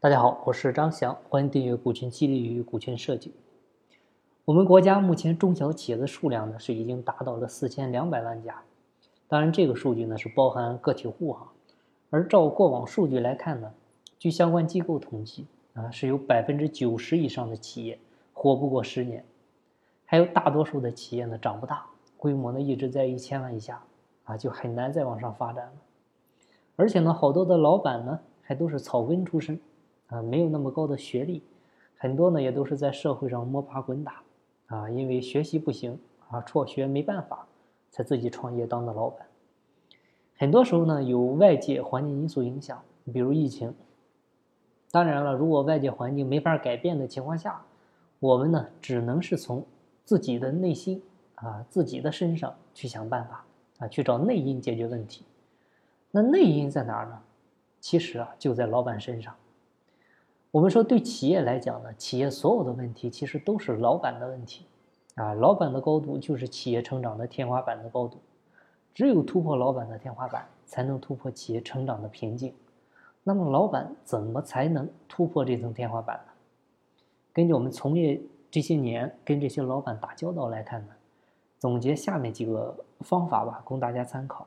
大家好，我是张翔，欢迎订阅股权激励与股权设计。我们国家目前中小企业的数量呢是已经达到了四千两百万家，当然这个数据呢是包含个体户哈。而照过往数据来看呢，据相关机构统计啊，是有百分之九十以上的企业活不过十年，还有大多数的企业呢长不大，规模呢一直在一千万以下啊，就很难再往上发展了。而且呢，好多的老板呢还都是草根出身啊，没有那么高的学历，很多呢也都是在社会上摸爬滚打。啊，因为学习不行啊，辍学没办法，才自己创业当的老板。很多时候呢，有外界环境因素影响，比如疫情。当然了，如果外界环境没法改变的情况下，我们呢，只能是从自己的内心啊，自己的身上去想办法啊，去找内因解决问题。那内因在哪儿呢？其实啊，就在老板身上。我们说，对企业来讲呢，企业所有的问题其实都是老板的问题，啊，老板的高度就是企业成长的天花板的高度，只有突破老板的天花板，才能突破企业成长的瓶颈。那么，老板怎么才能突破这层天花板呢？根据我们从业这些年跟这些老板打交道来看呢，总结下面几个方法吧，供大家参考。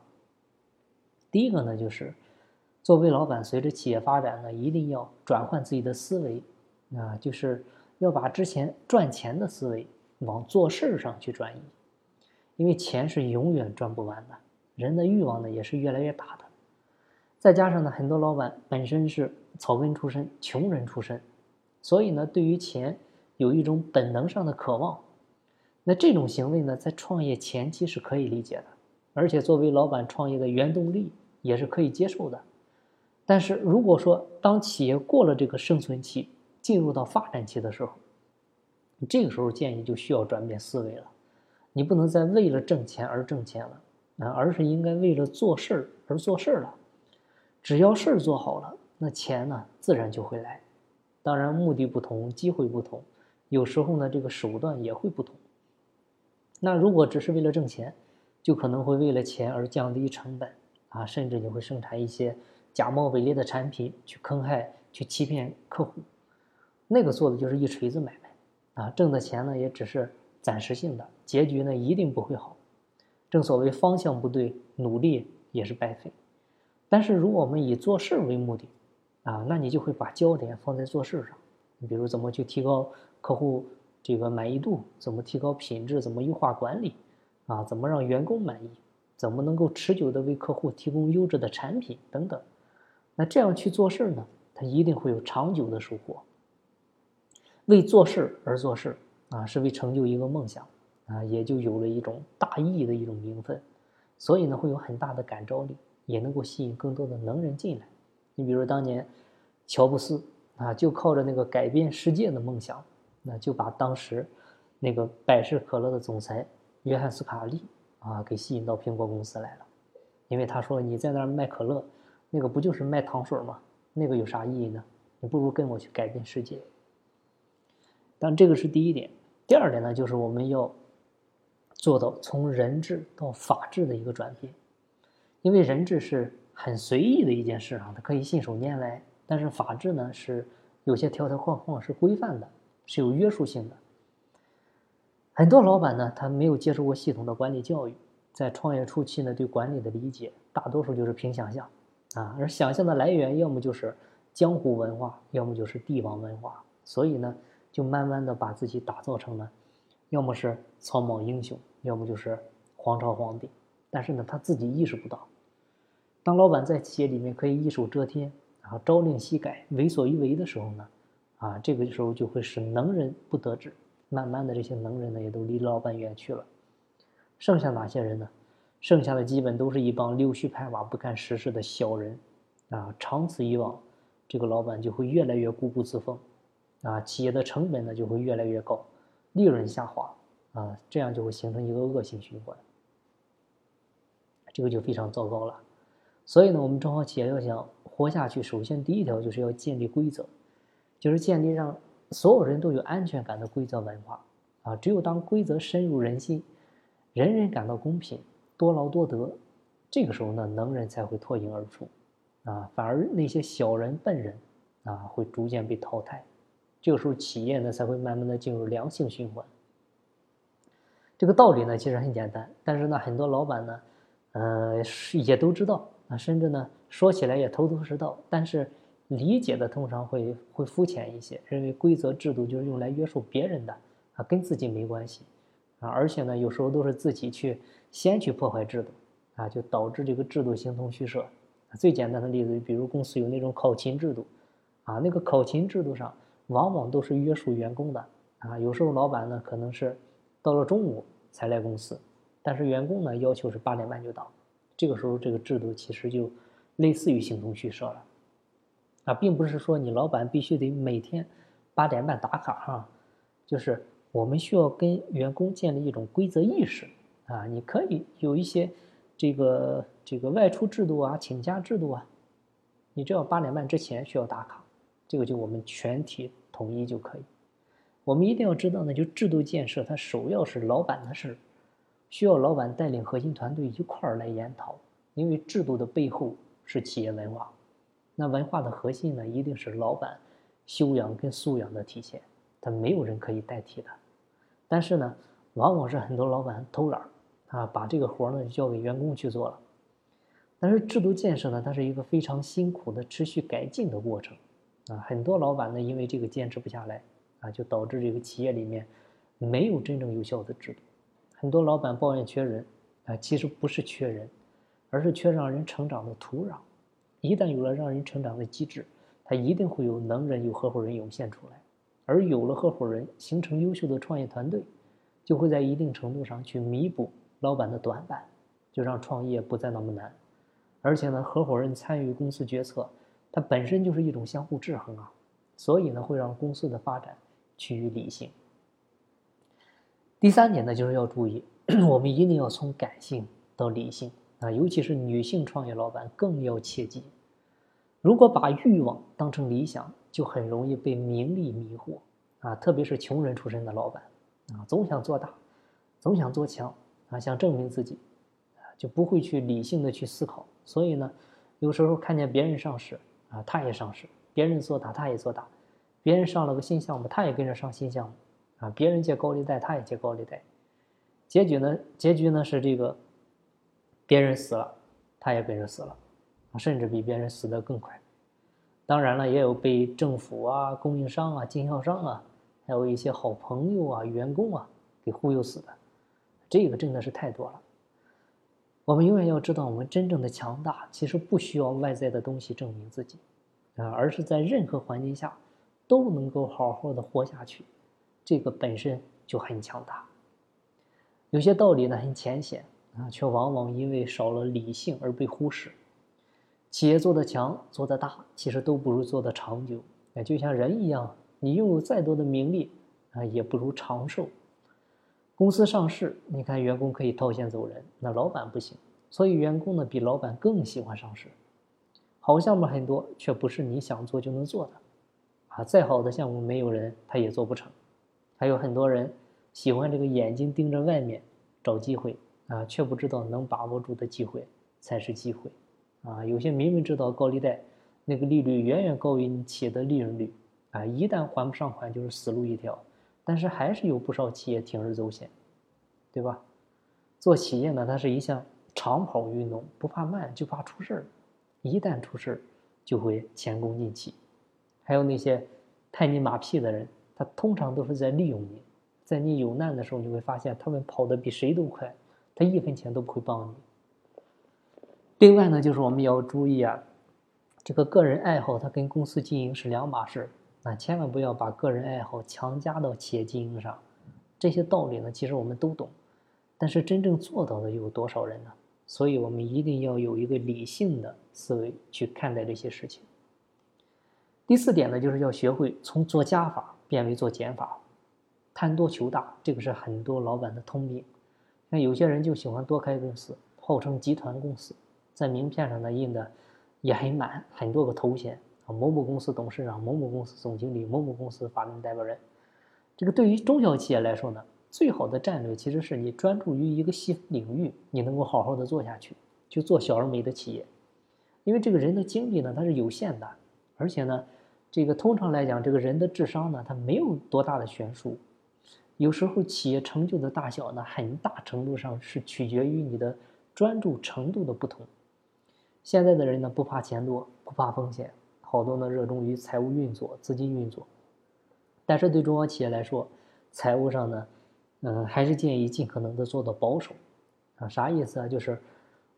第一个呢，就是。作为老板，随着企业发展呢，一定要转换自己的思维，啊，就是要把之前赚钱的思维往做事儿上去转移，因为钱是永远赚不完的，人的欲望呢也是越来越大的。再加上呢，很多老板本身是草根出身、穷人出身，所以呢，对于钱有一种本能上的渴望。那这种行为呢，在创业前期是可以理解的，而且作为老板创业的原动力也是可以接受的。但是如果说当企业过了这个生存期，进入到发展期的时候，这个时候建议就需要转变思维了。你不能再为了挣钱而挣钱了，啊，而是应该为了做事而做事了。只要事儿做好了，那钱呢自然就会来。当然，目的不同，机会不同，有时候呢这个手段也会不同。那如果只是为了挣钱，就可能会为了钱而降低成本啊，甚至你会生产一些。假冒伪劣的产品去坑害、去欺骗客户，那个做的就是一锤子买卖，啊，挣的钱呢也只是暂时性的，结局呢一定不会好。正所谓方向不对，努力也是白费。但是如果我们以做事为目的，啊，那你就会把焦点放在做事上。你比如怎么去提高客户这个满意度，怎么提高品质，怎么优化管理，啊，怎么让员工满意，怎么能够持久的为客户提供优质的产品等等。那这样去做事呢，他一定会有长久的收获。为做事而做事啊，是为成就一个梦想啊，也就有了一种大义的一种名分，所以呢，会有很大的感召力，也能够吸引更多的能人进来。你比如当年乔布斯啊，就靠着那个改变世界的梦想，那就把当时那个百事可乐的总裁约翰斯卡利啊给吸引到苹果公司来了，因为他说你在那儿卖可乐。那个不就是卖糖水吗？那个有啥意义呢？你不如跟我去改变世界。但这个是第一点。第二点呢，就是我们要做到从人治到法治的一个转变。因为人治是很随意的一件事啊，它可以信手拈来；但是法治呢，是有些条条框框是规范的，是有约束性的。很多老板呢，他没有接受过系统的管理教育，在创业初期呢，对管理的理解大多数就是凭想象。啊，而想象的来源要么就是江湖文化，要么就是帝王文化，所以呢，就慢慢的把自己打造成了，要么是草莽英雄，要么就是皇朝皇帝。但是呢，他自己意识不到，当老板在企业里面可以一手遮天，然后朝令夕改，为所欲为的时候呢，啊，这个时候就会使能人不得志，慢慢的这些能人呢，也都离老板远去了，剩下哪些人呢？剩下的基本都是一帮溜须拍马、不干实事的小人，啊，长此以往，这个老板就会越来越固步自封，啊，企业的成本呢就会越来越高，利润下滑，啊，这样就会形成一个恶性循环，这个就非常糟糕了。所以呢，我们中小企业要想活下去，首先第一条就是要建立规则，就是建立让所有人都有安全感的规则文化，啊，只有当规则深入人心，人人感到公平。多劳多得，这个时候呢，能人才会脱颖而出，啊，反而那些小人笨人，啊，会逐渐被淘汰。这个时候，企业呢才会慢慢的进入良性循环。这个道理呢其实很简单，但是呢很多老板呢，呃也都知道啊，甚至呢说起来也头头是道，但是理解的通常会会肤浅一些，认为规则制度就是用来约束别人的啊，跟自己没关系啊，而且呢有时候都是自己去先去破坏制度啊，就导致这个制度形同虚设。最简单的例子，比如公司有那种考勤制度啊，那个考勤制度上往往都是约束员工的啊，有时候老板呢可能是到了中午。才来公司，但是员工呢要求是八点半就到，这个时候这个制度其实就类似于形同虚设了，啊，并不是说你老板必须得每天八点半打卡哈，就是我们需要跟员工建立一种规则意识啊，你可以有一些这个这个外出制度啊、请假制度啊，你只要八点半之前需要打卡，这个就我们全体统一就可以。我们一定要知道呢，就制度建设，它首要是老板的事，需要老板带领核心团队一块儿来研讨。因为制度的背后是企业文化，那文化的核心呢，一定是老板修养跟素养的体现，他没有人可以代替的。但是呢，往往是很多老板偷懒啊，把这个活儿呢交给员工去做了。但是制度建设呢，它是一个非常辛苦的持续改进的过程啊，很多老板呢，因为这个坚持不下来。啊，就导致这个企业里面没有真正有效的制度。很多老板抱怨缺人，啊，其实不是缺人，而是缺让人成长的土壤。一旦有了让人成长的机制，他一定会有能人、有合伙人涌现出来。而有了合伙人，形成优秀的创业团队，就会在一定程度上去弥补老板的短板，就让创业不再那么难。而且呢，合伙人参与公司决策，它本身就是一种相互制衡啊，所以呢，会让公司的发展。趋于理性。第三点呢，就是要注意，我们一定要从感性到理性啊，尤其是女性创业老板更要切记。如果把欲望当成理想，就很容易被名利迷惑啊，特别是穷人出身的老板啊，总想做大，总想做强啊，想证明自己啊，就不会去理性的去思考。所以呢，有时候看见别人上市啊，他也上市；别人做大，他也做大。别人上了个新项目，他也跟着上新项目，啊，别人借高利贷，他也借高利贷，结局呢？结局呢是这个，别人死了，他也跟着死了，甚至比别人死得更快。当然了，也有被政府啊、供应商啊、经销商啊，还有一些好朋友啊、员工啊给忽悠死的，这个真的是太多了。我们永远要知道，我们真正的强大其实不需要外在的东西证明自己，啊，而是在任何环境下。都能够好好的活下去，这个本身就很强大。有些道理呢很浅显啊，却往往因为少了理性而被忽视。企业做得强、做得大，其实都不如做得长久。哎，就像人一样，你拥有再多的名利啊，也不如长寿。公司上市，你看员工可以套现走人，那老板不行，所以员工呢比老板更喜欢上市。好项目很多，却不是你想做就能做的。啊，再好的项目没有人他也做不成，还有很多人喜欢这个眼睛盯着外面找机会啊，却不知道能把握住的机会才是机会啊。有些明明知道高利贷那个利率远远高于你企业的利润率啊，一旦还不上款就是死路一条，但是还是有不少企业铤而走险，对吧？做企业呢，它是一项长跑运动，不怕慢就怕出事儿，一旦出事儿就会前功尽弃。还有那些拍你马屁的人，他通常都是在利用你，在你有难的时候，你会发现他们跑得比谁都快，他一分钱都不会帮你。另外呢，就是我们要注意啊，这个个人爱好它跟公司经营是两码事啊，千万不要把个人爱好强加到企业经营上。这些道理呢，其实我们都懂，但是真正做到的有多少人呢？所以我们一定要有一个理性的思维去看待这些事情。第四点呢，就是要学会从做加法变为做减法，贪多求大，这个是很多老板的通病。那有些人就喜欢多开公司，号称集团公司，在名片上呢印的也很满，很多个头衔啊，某某公司董事长、某某公司总经理、某某公司法定代表人。这个对于中小企业来说呢，最好的战略其实是你专注于一个细分领域，你能够好好的做下去，就做小而美的企业，因为这个人的精力呢，它是有限的。而且呢，这个通常来讲，这个人的智商呢，它没有多大的悬殊。有时候企业成就的大小呢，很大程度上是取决于你的专注程度的不同。现在的人呢，不怕钱多，不怕风险，好多呢热衷于财务运作、资金运作。但是对中小企业来说，财务上呢，嗯，还是建议尽可能的做到保守。啊，啥意思啊？就是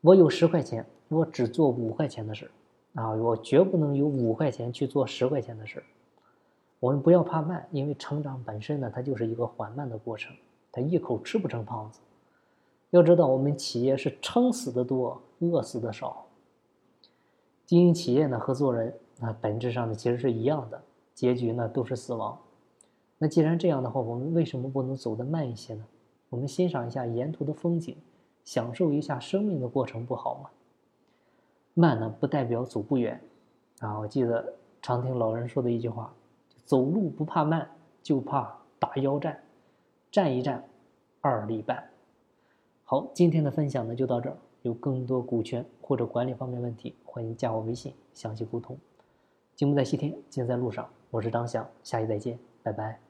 我有十块钱，我只做五块钱的事儿。啊，我绝不能有五块钱去做十块钱的事儿。我们不要怕慢，因为成长本身呢，它就是一个缓慢的过程，它一口吃不成胖子。要知道，我们企业是撑死的多，饿死的少。经营企业呢，和做人啊，本质上呢其实是一样的，结局呢都是死亡。那既然这样的话，我们为什么不能走得慢一些呢？我们欣赏一下沿途的风景，享受一下生命的过程，不好吗？慢呢，不代表走不远，啊，我记得常听老人说的一句话：走路不怕慢，就怕打腰站，站一站，二里半。好，今天的分享呢就到这儿。有更多股权或者管理方面问题，欢迎加我微信详细沟通。金不在西天，金在路上。我是张翔，下期再见，拜拜。